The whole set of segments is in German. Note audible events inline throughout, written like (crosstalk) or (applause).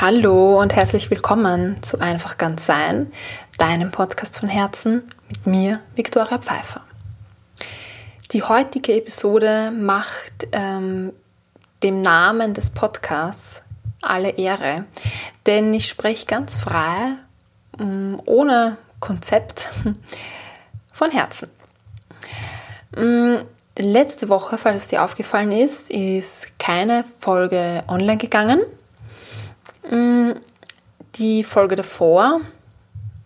Hallo und herzlich willkommen zu Einfach ganz sein, deinem Podcast von Herzen mit mir, Viktoria Pfeiffer. Die heutige Episode macht ähm, dem Namen des Podcasts alle Ehre, denn ich spreche ganz frei, ähm, ohne Konzept, (laughs) von Herzen. Ähm, letzte Woche, falls es dir aufgefallen ist, ist keine Folge online gegangen. Mm, die Folge davor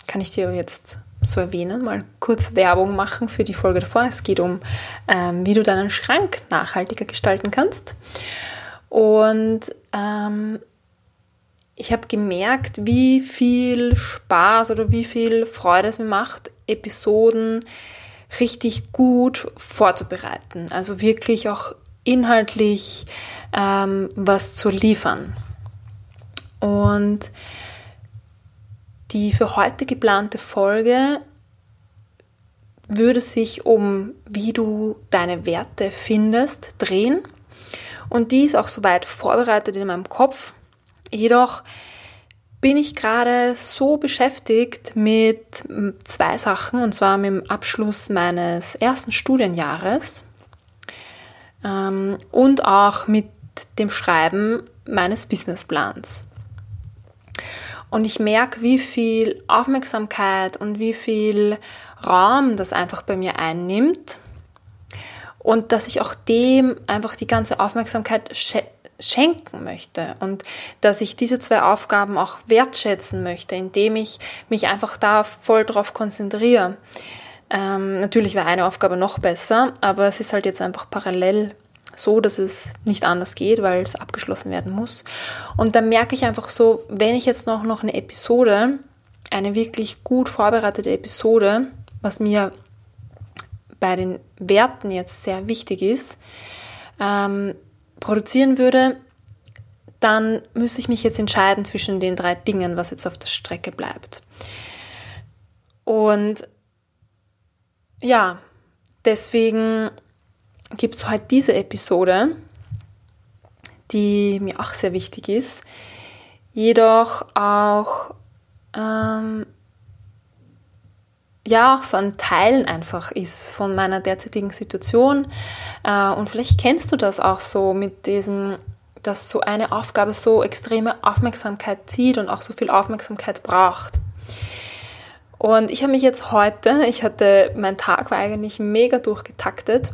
kann ich dir jetzt so erwähnen, mal kurz Werbung machen für die Folge davor. Es geht um, ähm, wie du deinen Schrank nachhaltiger gestalten kannst. Und ähm, ich habe gemerkt, wie viel Spaß oder wie viel Freude es mir macht, Episoden richtig gut vorzubereiten. Also wirklich auch inhaltlich ähm, was zu liefern. Und die für heute geplante Folge würde sich um, wie du deine Werte findest, drehen. Und die ist auch soweit vorbereitet in meinem Kopf. Jedoch bin ich gerade so beschäftigt mit zwei Sachen, und zwar mit dem Abschluss meines ersten Studienjahres ähm, und auch mit dem Schreiben meines Businessplans. Und ich merke, wie viel Aufmerksamkeit und wie viel Raum das einfach bei mir einnimmt. Und dass ich auch dem einfach die ganze Aufmerksamkeit schenken möchte. Und dass ich diese zwei Aufgaben auch wertschätzen möchte, indem ich mich einfach da voll drauf konzentriere. Ähm, natürlich wäre eine Aufgabe noch besser, aber es ist halt jetzt einfach parallel so, dass es nicht anders geht, weil es abgeschlossen werden muss. Und dann merke ich einfach so, wenn ich jetzt noch, noch eine Episode, eine wirklich gut vorbereitete Episode, was mir bei den Werten jetzt sehr wichtig ist, ähm, produzieren würde, dann müsste ich mich jetzt entscheiden zwischen den drei Dingen, was jetzt auf der Strecke bleibt. Und ja, deswegen gibt es heute diese Episode, die mir auch sehr wichtig ist, jedoch auch ähm, ja auch so ein Teilen einfach ist von meiner derzeitigen Situation. Äh, und vielleicht kennst du das auch so mit diesem, dass so eine Aufgabe so extreme Aufmerksamkeit zieht und auch so viel Aufmerksamkeit braucht. Und ich habe mich jetzt heute, ich hatte, mein Tag war eigentlich mega durchgetaktet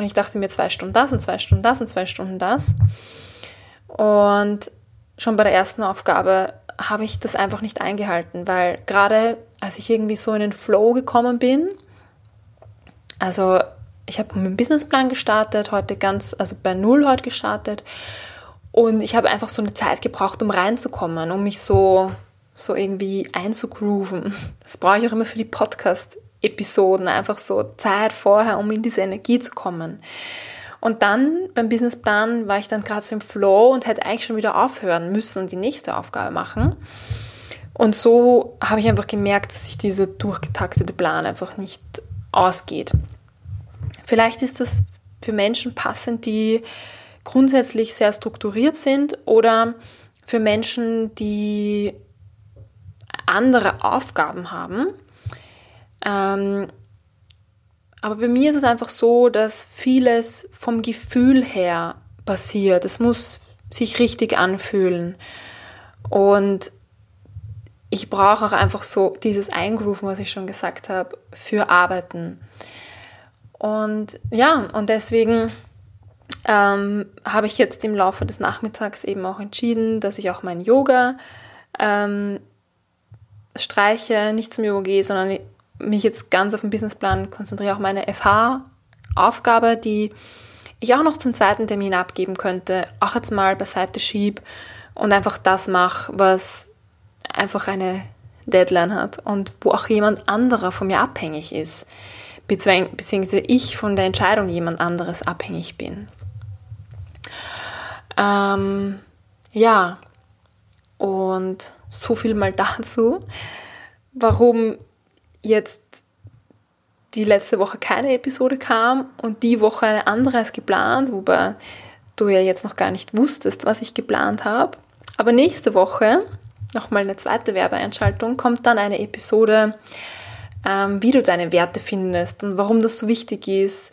und ich dachte mir zwei Stunden das und zwei Stunden das und zwei Stunden das. Und schon bei der ersten Aufgabe habe ich das einfach nicht eingehalten, weil gerade als ich irgendwie so in den Flow gekommen bin, also ich habe mit dem Businessplan gestartet, heute ganz, also bei Null heute gestartet und ich habe einfach so eine Zeit gebraucht, um reinzukommen, um mich so, so irgendwie einzugrooven. Das brauche ich auch immer für die Podcast Episoden, einfach so Zeit vorher, um in diese Energie zu kommen. Und dann beim Businessplan war ich dann gerade so im Flow und hätte eigentlich schon wieder aufhören müssen und die nächste Aufgabe machen. Und so habe ich einfach gemerkt, dass sich dieser durchgetaktete Plan einfach nicht ausgeht. Vielleicht ist das für Menschen passend, die grundsätzlich sehr strukturiert sind oder für Menschen, die andere Aufgaben haben ähm, aber bei mir ist es einfach so, dass vieles vom Gefühl her passiert. Es muss sich richtig anfühlen. Und ich brauche auch einfach so dieses Eingrooven, was ich schon gesagt habe, für Arbeiten. Und ja, und deswegen ähm, habe ich jetzt im Laufe des Nachmittags eben auch entschieden, dass ich auch mein Yoga ähm, streiche, nicht zum Yoga gehe, sondern mich jetzt ganz auf den Businessplan konzentriere, auch meine FH-Aufgabe, die ich auch noch zum zweiten Termin abgeben könnte, auch jetzt mal beiseite schiebe und einfach das mache, was einfach eine Deadline hat und wo auch jemand anderer von mir abhängig ist, beziehungsweise ich von der Entscheidung jemand anderes abhängig bin. Ähm, ja, und so viel mal (laughs) dazu, warum jetzt die letzte Woche keine Episode kam und die Woche eine andere als geplant, wobei du ja jetzt noch gar nicht wusstest, was ich geplant habe. Aber nächste Woche, nochmal eine zweite Werbeeinschaltung, kommt dann eine Episode, ähm, wie du deine Werte findest und warum das so wichtig ist.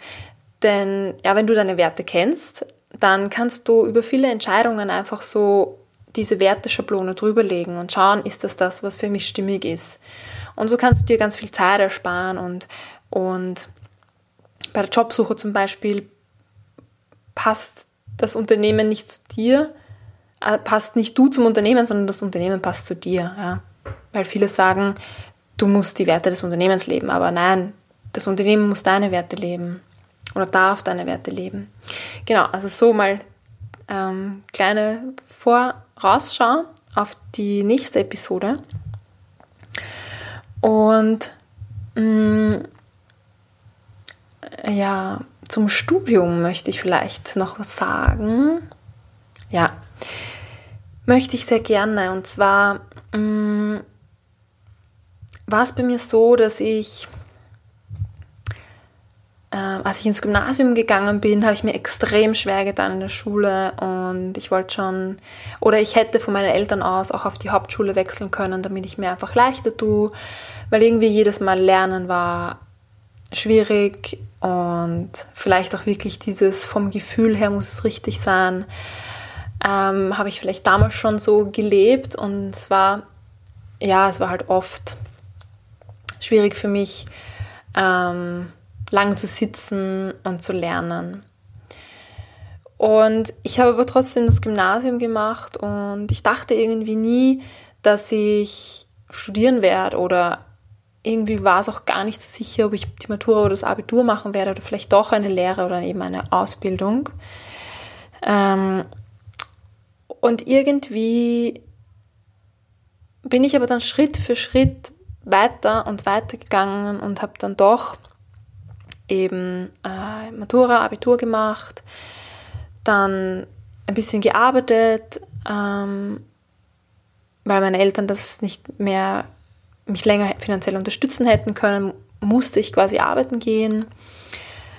Denn ja, wenn du deine Werte kennst, dann kannst du über viele Entscheidungen einfach so diese Werteschablone drüberlegen und schauen, ist das das, was für mich stimmig ist. Und so kannst du dir ganz viel Zeit ersparen und, und bei der Jobsuche zum Beispiel passt das Unternehmen nicht zu dir, äh, passt nicht du zum Unternehmen, sondern das Unternehmen passt zu dir. Ja. Weil viele sagen, du musst die Werte des Unternehmens leben, aber nein, das Unternehmen muss deine Werte leben oder darf deine Werte leben. Genau, also so mal ähm, kleine Vorausschau auf die nächste Episode. Und mh, mm, ja, zum Studium möchte ich vielleicht noch was sagen. Ja, möchte ich sehr gerne. Und zwar mh, mm, war es bei mir so, dass ich äh, als ich ins Gymnasium gegangen bin, habe ich mir extrem schwer getan in der Schule und ich wollte schon, oder ich hätte von meinen Eltern aus auch auf die Hauptschule wechseln können, damit ich mir einfach leichter tue, weil irgendwie jedes Mal Lernen war schwierig und vielleicht auch wirklich dieses vom Gefühl her muss es richtig sein, ähm, habe ich vielleicht damals schon so gelebt und es war, ja, es war halt oft schwierig für mich, ähm, lang zu sitzen und zu lernen. Und ich habe aber trotzdem das Gymnasium gemacht und ich dachte irgendwie nie, dass ich studieren werde oder irgendwie war es auch gar nicht so sicher, ob ich die Matura oder das Abitur machen werde oder vielleicht doch eine Lehre oder eben eine Ausbildung. Ähm, und irgendwie bin ich aber dann Schritt für Schritt weiter und weiter gegangen und habe dann doch eben äh, Matura, Abitur gemacht, dann ein bisschen gearbeitet, ähm, weil meine Eltern das nicht mehr mich länger finanziell unterstützen hätten können, musste ich quasi arbeiten gehen.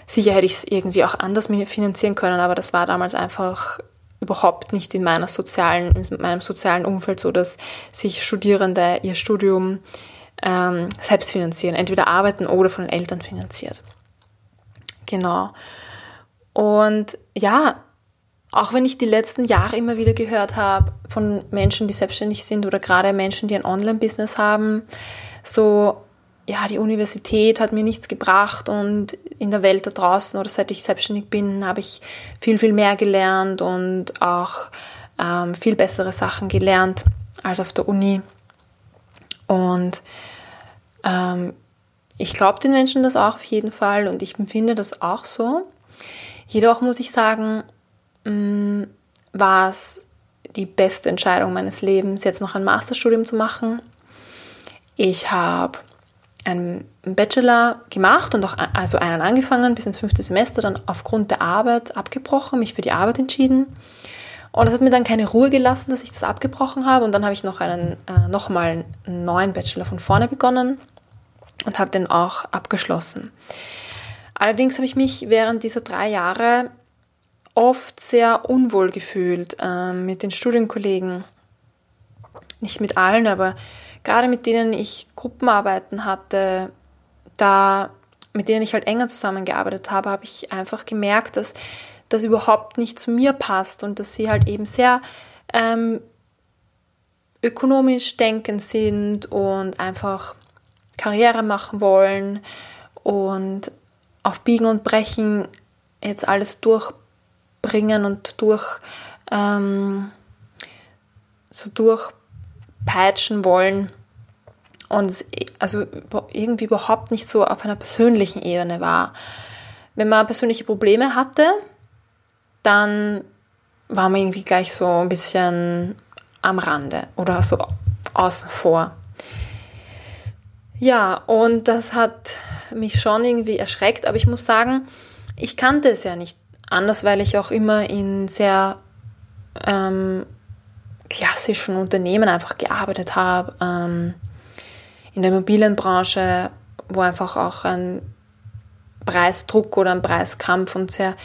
Sicher hätte ich es irgendwie auch anders finanzieren können, aber das war damals einfach überhaupt nicht in meiner sozialen, in meinem sozialen Umfeld so, dass sich Studierende ihr Studium ähm, selbst finanzieren, entweder arbeiten oder von den Eltern finanziert. Genau. Und ja, auch wenn ich die letzten Jahre immer wieder gehört habe von Menschen, die selbstständig sind oder gerade Menschen, die ein Online-Business haben, so, ja, die Universität hat mir nichts gebracht und in der Welt da draußen oder seit ich selbstständig bin, habe ich viel, viel mehr gelernt und auch ähm, viel bessere Sachen gelernt als auf der Uni. Und ähm, ich glaube den Menschen das auch auf jeden Fall und ich empfinde das auch so. Jedoch muss ich sagen, mm, war es die beste Entscheidung meines Lebens, jetzt noch ein Masterstudium zu machen. Ich habe einen Bachelor gemacht und auch also einen angefangen bis ins fünfte Semester, dann aufgrund der Arbeit abgebrochen, mich für die Arbeit entschieden. Und es hat mir dann keine Ruhe gelassen, dass ich das abgebrochen habe. Und dann habe ich noch einen äh, nochmal einen neuen Bachelor von vorne begonnen und habe den auch abgeschlossen. Allerdings habe ich mich während dieser drei Jahre oft sehr unwohl gefühlt äh, mit den Studienkollegen. Nicht mit allen, aber gerade mit denen ich Gruppenarbeiten hatte, da mit denen ich halt enger zusammengearbeitet habe, habe ich einfach gemerkt, dass das überhaupt nicht zu mir passt und dass sie halt eben sehr ähm, ökonomisch denkend sind und einfach Karriere machen wollen und auf Biegen und Brechen jetzt alles durchbringen und durch ähm, so durchpeitschen wollen und also irgendwie überhaupt nicht so auf einer persönlichen Ebene war. Wenn man persönliche Probleme hatte, dann war man irgendwie gleich so ein bisschen am Rande oder so außen vor. Ja, und das hat mich schon irgendwie erschreckt, aber ich muss sagen, ich kannte es ja nicht anders, weil ich auch immer in sehr ähm, klassischen Unternehmen einfach gearbeitet habe, ähm, in der Immobilienbranche, wo einfach auch ein Preisdruck oder ein Preiskampf und sehr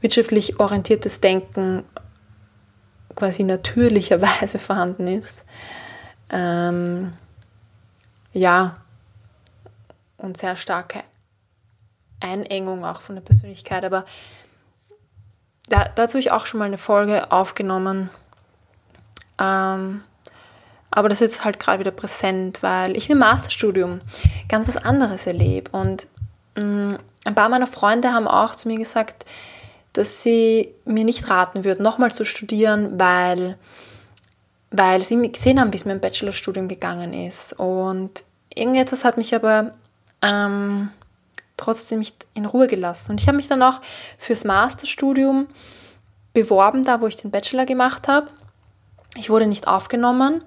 wirtschaftlich orientiertes Denken quasi natürlicherweise (laughs) vorhanden ist. Ähm, ja, und sehr starke Einengung auch von der Persönlichkeit. Aber da, dazu habe ich auch schon mal eine Folge aufgenommen. Ähm, aber das ist jetzt halt gerade wieder präsent, weil ich im Masterstudium ganz was anderes erlebe. Und mh, mm, ein paar meiner Freunde haben auch zu mir gesagt, dass sie mir nicht raten würden, nochmal zu studieren, weil, weil sie gesehen haben, wie es mir im Bachelorstudium gegangen ist. Und irgendetwas hat mich aber ähm, trotzdem nicht in Ruhe gelassen. Und ich habe mich dann auch fürs Masterstudium beworben, da wo ich den Bachelor gemacht habe. Ich wurde nicht aufgenommen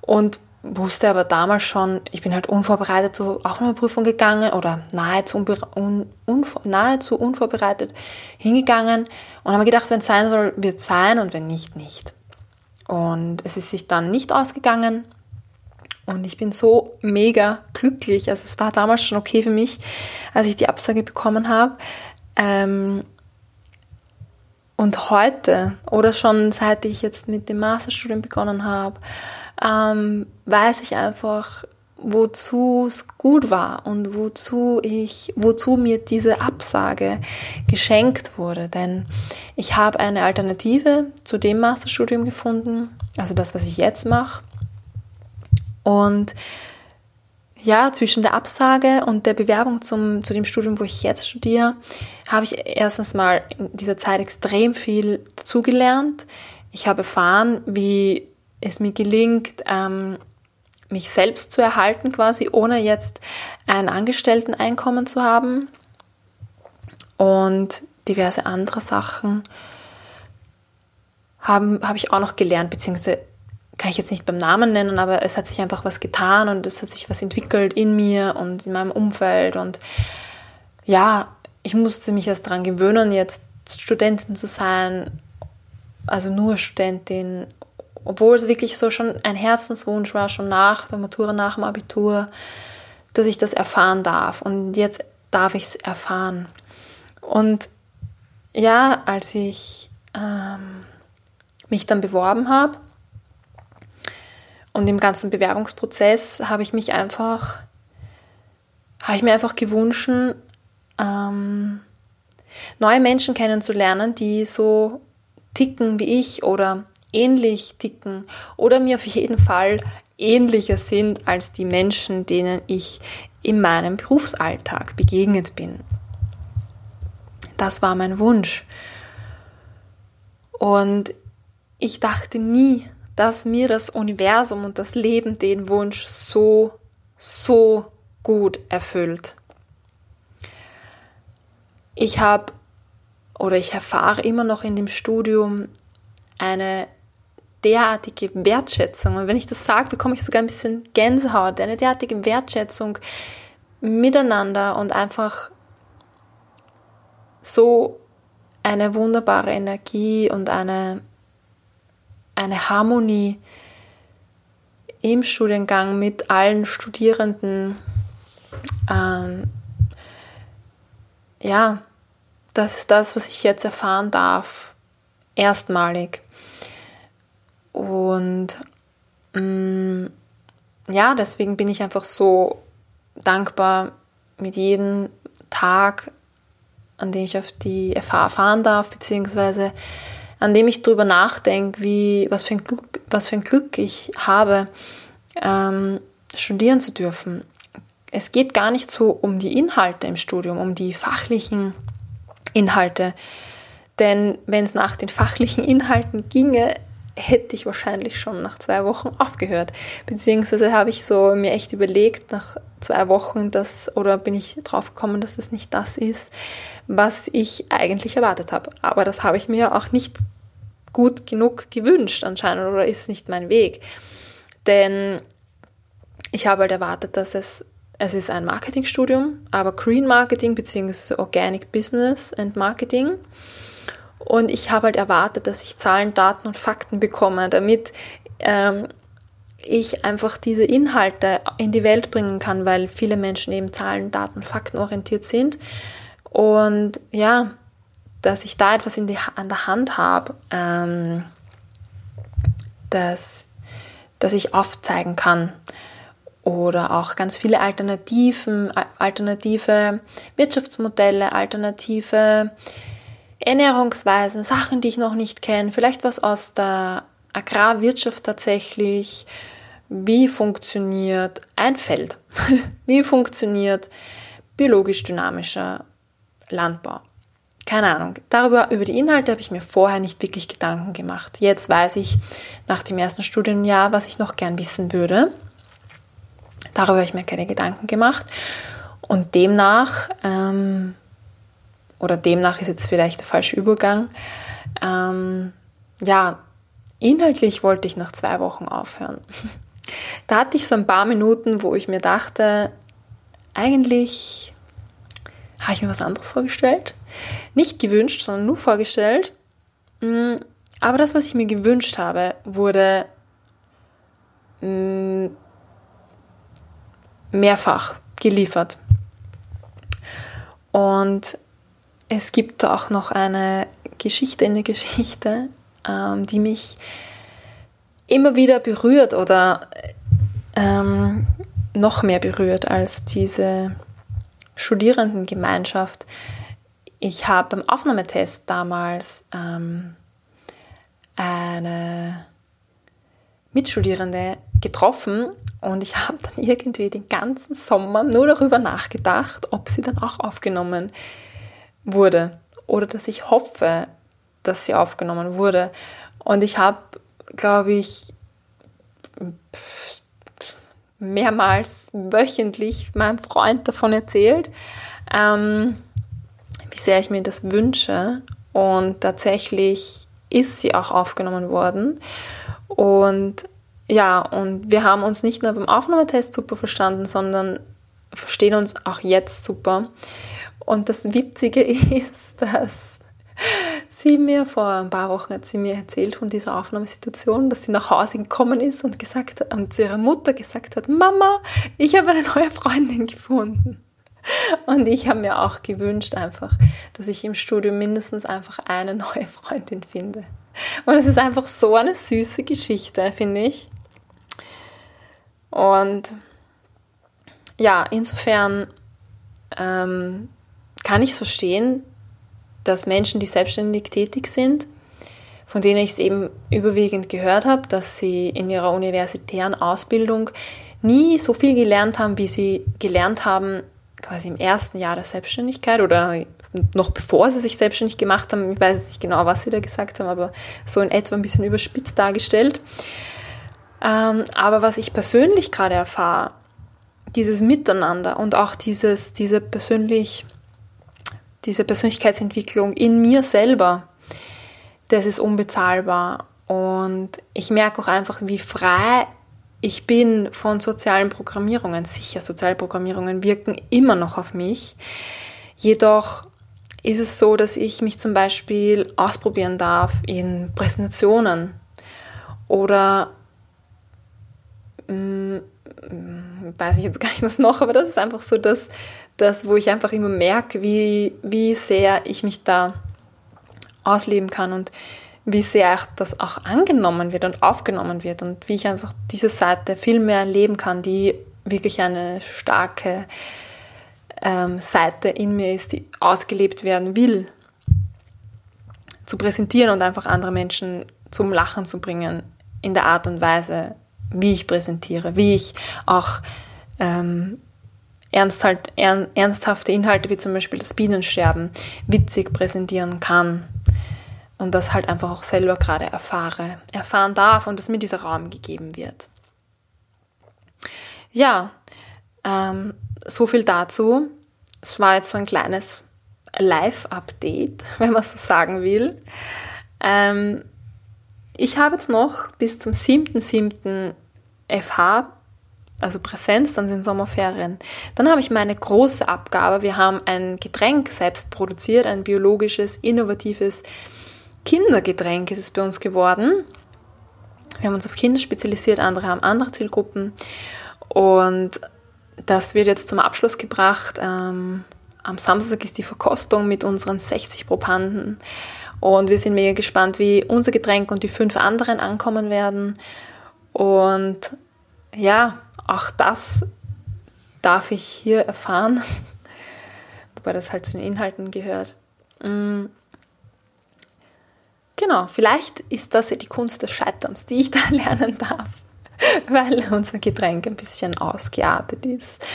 und wusste aber damals schon, ich bin halt unvorbereitet zur Aufnahmeprüfung gegangen oder nahezu, un, un, nahezu unvorbereitet hingegangen und habe gedacht, wenn es sein soll, wird es sein und wenn nicht, nicht. Und es ist sich dann nicht ausgegangen und ich bin so mega glücklich. Also es war damals schon okay für mich, als ich die Absage bekommen habe. Ähm, und heute oder schon seit ich jetzt mit dem Masterstudium begonnen habe, ähm, weiß ich einfach, wozu es gut war und wozu ich, wozu mir diese Absage geschenkt wurde. Denn ich habe eine Alternative zu dem Masterstudium gefunden, also das, was ich jetzt mache. Und ja, zwischen der Absage und der Bewerbung zum, zu dem Studium, wo ich jetzt studiere, habe ich erstens mal in dieser Zeit extrem viel dazugelernt. Ich habe erfahren, wie es mir gelingt, ähm, mich selbst zu erhalten, quasi ohne jetzt ein Angestellteneinkommen zu haben. Und diverse andere Sachen habe hab ich auch noch gelernt, beziehungsweise kann ich jetzt nicht beim Namen nennen, aber es hat sich einfach was getan und es hat sich was entwickelt in mir und in meinem Umfeld. Und ja, ich musste mich erst daran gewöhnen, jetzt Studentin zu sein, also nur Studentin obwohl es wirklich so schon ein Herzenswunsch war, schon nach der Matura, nach dem Abitur, dass ich das erfahren darf. Und jetzt darf ich es erfahren. Und ja, als ich ähm, mich dann beworben habe und im ganzen Bewerbungsprozess habe ich mich einfach, habe ich mir einfach gewünscht, ähm, neue Menschen kennenzulernen, die so ticken wie ich oder ähnlich ticken oder mir auf jeden Fall ähnlicher sind als die Menschen, denen ich in meinem Berufsalltag begegnet bin. Das war mein Wunsch. Und ich dachte nie, dass mir das Universum und das Leben den Wunsch so, so gut erfüllt. Ich habe oder ich erfahre immer noch in dem Studium eine derartige Wertschätzung. Und wenn ich das sage, bekomme ich sogar ein bisschen Gänsehaut, eine derartige Wertschätzung miteinander und einfach so eine wunderbare Energie und eine, eine Harmonie im Studiengang mit allen Studierenden. Ähm, ja, das ist das, was ich jetzt erfahren darf. Erstmalig. Und mh, mm, ja, deswegen bin ich einfach so dankbar mit jedem Tag, an dem ich auf die FH fahren darf, beziehungsweise an dem ich darüber nachdenke, wie, was, für ein Glück, was für ein Glück ich habe, ähm, studieren zu dürfen. Es geht gar nicht so um die Inhalte im Studium, um die fachlichen Inhalte. Denn wenn es nach den fachlichen Inhalten ginge, hätte ich wahrscheinlich schon nach zwei Wochen aufgehört. Beziehungsweise habe ich so mir echt überlegt, nach zwei Wochen, dass, oder bin ich drauf gekommen, dass es nicht das ist, was ich eigentlich erwartet habe. Aber das habe ich mir auch nicht gut genug gewünscht anscheinend oder ist nicht mein Weg. Denn ich habe halt erwartet, dass es, es ist ein Marketingstudium, aber Green Marketing bzw. Organic Business and Marketing. Und ich habe halt erwartet, dass ich Zahlen, Daten und Fakten bekomme, damit ähm, ich einfach diese Inhalte in die Welt bringen kann, weil viele Menschen eben Zahlen, Daten, Fakten orientiert sind. Und ja, dass ich da etwas in die, an der Hand habe, ähm, das, das ich aufzeigen kann. Oder auch ganz viele Alternativen, alternative Wirtschaftsmodelle, alternative Ernährungsweisen, Sachen, die ich noch nicht kenne, vielleicht was aus der Agrarwirtschaft tatsächlich, wie funktioniert ein Feld, (laughs) wie funktioniert biologisch dynamischer Landbau. Keine Ahnung. Darüber, über die Inhalte habe ich mir vorher nicht wirklich Gedanken gemacht. Jetzt weiß ich nach dem ersten Studienjahr, was ich noch gern wissen würde. Darüber habe ich mir keine Gedanken gemacht. Und demnach, ähm, oder demnach ist jetzt vielleicht der falsche Übergang, ähm, ja, inhaltlich wollte ich nach zwei Wochen aufhören. (laughs) Da hatte ich so ein paar Minuten, wo ich mir dachte, eigentlich habe ich mir was anderes vorgestellt. Nicht gewünscht, sondern nur vorgestellt. Mm, aber das, was ich mir gewünscht habe, wurde mm, mehrfach geliefert. Und es gibt auch noch eine Geschichte in der Geschichte, ähm, die mich immer wieder berührt oder ähm, noch mehr berührt als diese Studierendengemeinschaft. Ich habe beim Aufnahmetest damals ähm, eine Mitstudierende getroffen und ich habe dann (laughs) irgendwie den ganzen Sommer nur darüber nachgedacht, ob sie dann auch aufgenommen wurde oder dass ich hoffe, dass sie aufgenommen wurde. Und ich habe, glaube ich, mehrmals wöchentlich meinem Freund davon erzählt, ähm, wie sehr ich mir das wünsche. Und tatsächlich ist sie auch aufgenommen worden. Und ja, und wir haben uns nicht nur beim Aufnahmetest super verstanden, sondern verstehen uns auch jetzt super. Und das Witzige (laughs) ist, dass sie mir vor ein paar Wochen hat sie mir erzählt von dieser Aufnahmesituation, dass sie nach Hause gekommen ist und gesagt und zu ihrer Mutter gesagt hat, Mama, ich habe eine neue Freundin gefunden. Und ich habe mir auch gewünscht einfach, dass ich im Studium mindestens einfach eine neue Freundin finde. Und es ist einfach so eine süße Geschichte, finde ich. Und ja, insofern ähm, kann ich es verstehen, dass Menschen, die selbstständig tätig sind, von denen ich es eben überwiegend gehört habe, dass sie in ihrer universitären Ausbildung nie so viel gelernt haben, wie sie gelernt haben quasi im ersten Jahr der Selbstständigkeit oder noch bevor sie sich selbstständig gemacht haben. Ich weiß nicht genau, was sie da gesagt haben, aber so in etwa ein bisschen überspitzt dargestellt. Ähm, aber was ich persönlich gerade erfahre, dieses Miteinander und auch dieses, diese persönlich diese Persönlichkeitsentwicklung in mir selber, das ist unbezahlbar. Und ich merke auch einfach, wie frei ich bin von sozialen Programmierungen. Sicher, soziale Programmierungen wirken immer noch auf mich. Jedoch ist es so, dass ich mich zum Beispiel ausprobieren darf in Präsentationen oder mh, mm, weiß ich jetzt gar nicht was noch, aber das ist einfach so das, das wo ich einfach immer merke, wie, wie sehr ich mich da ausleben kann und wie sehr das auch angenommen wird und aufgenommen wird und wie ich einfach diese Seite viel mehr leben kann, die wirklich eine starke ähm, Seite in mir ist, die ausgelebt werden will, zu präsentieren und einfach andere Menschen zum Lachen zu bringen in der Art und Weise, wie ich präsentiere, wie ich auch ähm, ernst halt, ern, ernsthafte Inhalte wie zum Beispiel das Bienensterben witzig präsentieren kann und das halt einfach auch selber gerade erfahre, erfahren darf und dass mir dieser Raum gegeben wird. Ja, ähm, so viel dazu. Es war jetzt so ein kleines Live-Update, (laughs) wenn man so sagen will. Ähm, ich habe jetzt noch bis zum 7.7. FH, also Präsenz, dann sind Sommerferien. Dann habe ich meine große Abgabe. Wir haben ein Getränk selbst produziert, ein biologisches, innovatives Kindergetränk ist es bei uns geworden. Wir haben uns auf Kinder spezialisiert, andere haben andere Zielgruppen. Und das wird jetzt zum Abschluss gebracht. Ähm, am Samstag ist die Verkostung mit unseren 60 Probanden. Und wir sind mega gespannt, wie unser Getränk und die fünf anderen ankommen werden. Und ja, auch das darf ich hier erfahren, (laughs) wobei das halt zu den Inhalten gehört. Mm. Genau, vielleicht ist das ja die Kunst des Scheiterns, die ich da (laughs) lernen darf, (laughs) weil unser Getränk ein bisschen ausgeartet ist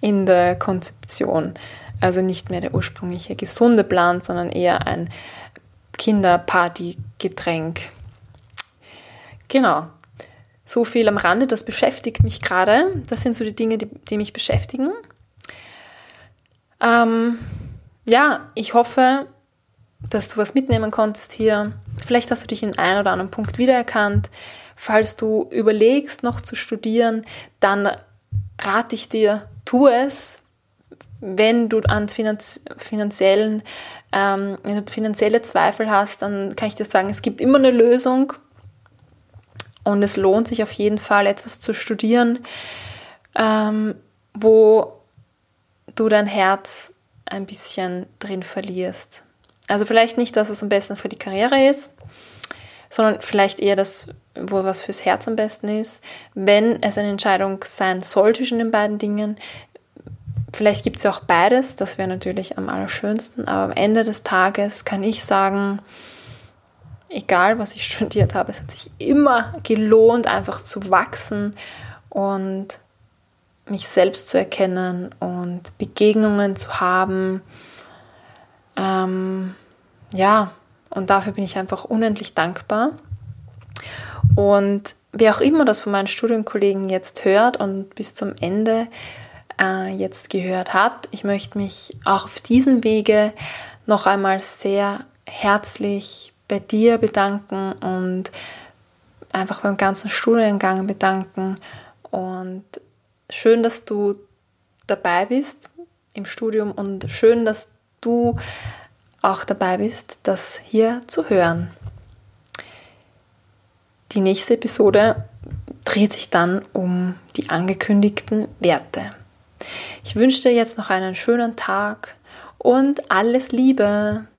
in der Konzeption. Also nicht mehr der ursprüngliche gesunde Plan, sondern eher ein Kinderparty-Getränk. Genau. So viel am Rande, das beschäftigt mich gerade. Das sind so die Dinge, die, die mich beschäftigen. Ähm, ja, ich hoffe, dass du was mitnehmen konntest hier. Vielleicht hast du dich in einem oder anderen Punkt wiedererkannt. Falls du überlegst, noch zu studieren, dann rate ich dir, tu es. Wenn du an Finanz finanziellen, ähm, finanzielle Zweifel hast, dann kann ich dir sagen, es gibt immer eine Lösung. Und es lohnt sich auf jeden Fall, etwas zu studieren, ähm, wo du dein Herz ein bisschen drin verlierst. Also vielleicht nicht das, was am besten für die Karriere ist, sondern vielleicht eher das, wo was fürs Herz am besten ist. Wenn es eine Entscheidung sein soll zwischen den beiden Dingen, vielleicht gibt es ja auch beides, das wäre natürlich am allerschönsten, aber am Ende des Tages kann ich sagen, egal was ich studiert habe, es hat sich immer gelohnt, einfach zu wachsen und mich selbst zu erkennen und Begegnungen zu haben. Ähm, ja, und dafür bin ich einfach unendlich dankbar. Und wer auch immer das von meinen Studienkollegen jetzt hört und bis zum Ende äh, jetzt gehört hat, ich möchte mich auch auf diesem Wege noch einmal sehr herzlich bei dir bedanken und einfach beim ganzen Studiengang bedanken und schön, dass du dabei bist im Studium und schön, dass du auch dabei bist, das hier zu hören. Die nächste Episode dreht sich dann um die angekündigten Werte. Ich wünsche dir jetzt noch einen schönen Tag und alles Liebe.